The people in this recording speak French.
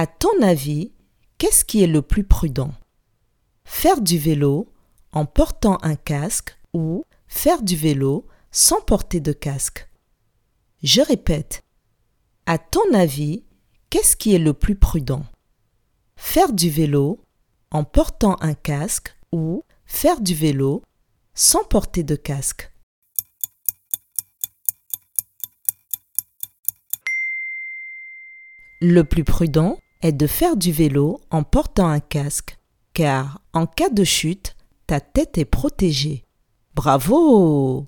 À ton avis, qu'est-ce qui est le plus prudent? Faire du vélo en portant un casque ou faire du vélo sans porter de casque? Je répète. À ton avis, qu'est-ce qui est le plus prudent? Faire du vélo en portant un casque ou faire du vélo sans porter de casque? Le plus prudent? Est de faire du vélo en portant un casque, car en cas de chute, ta tête est protégée. Bravo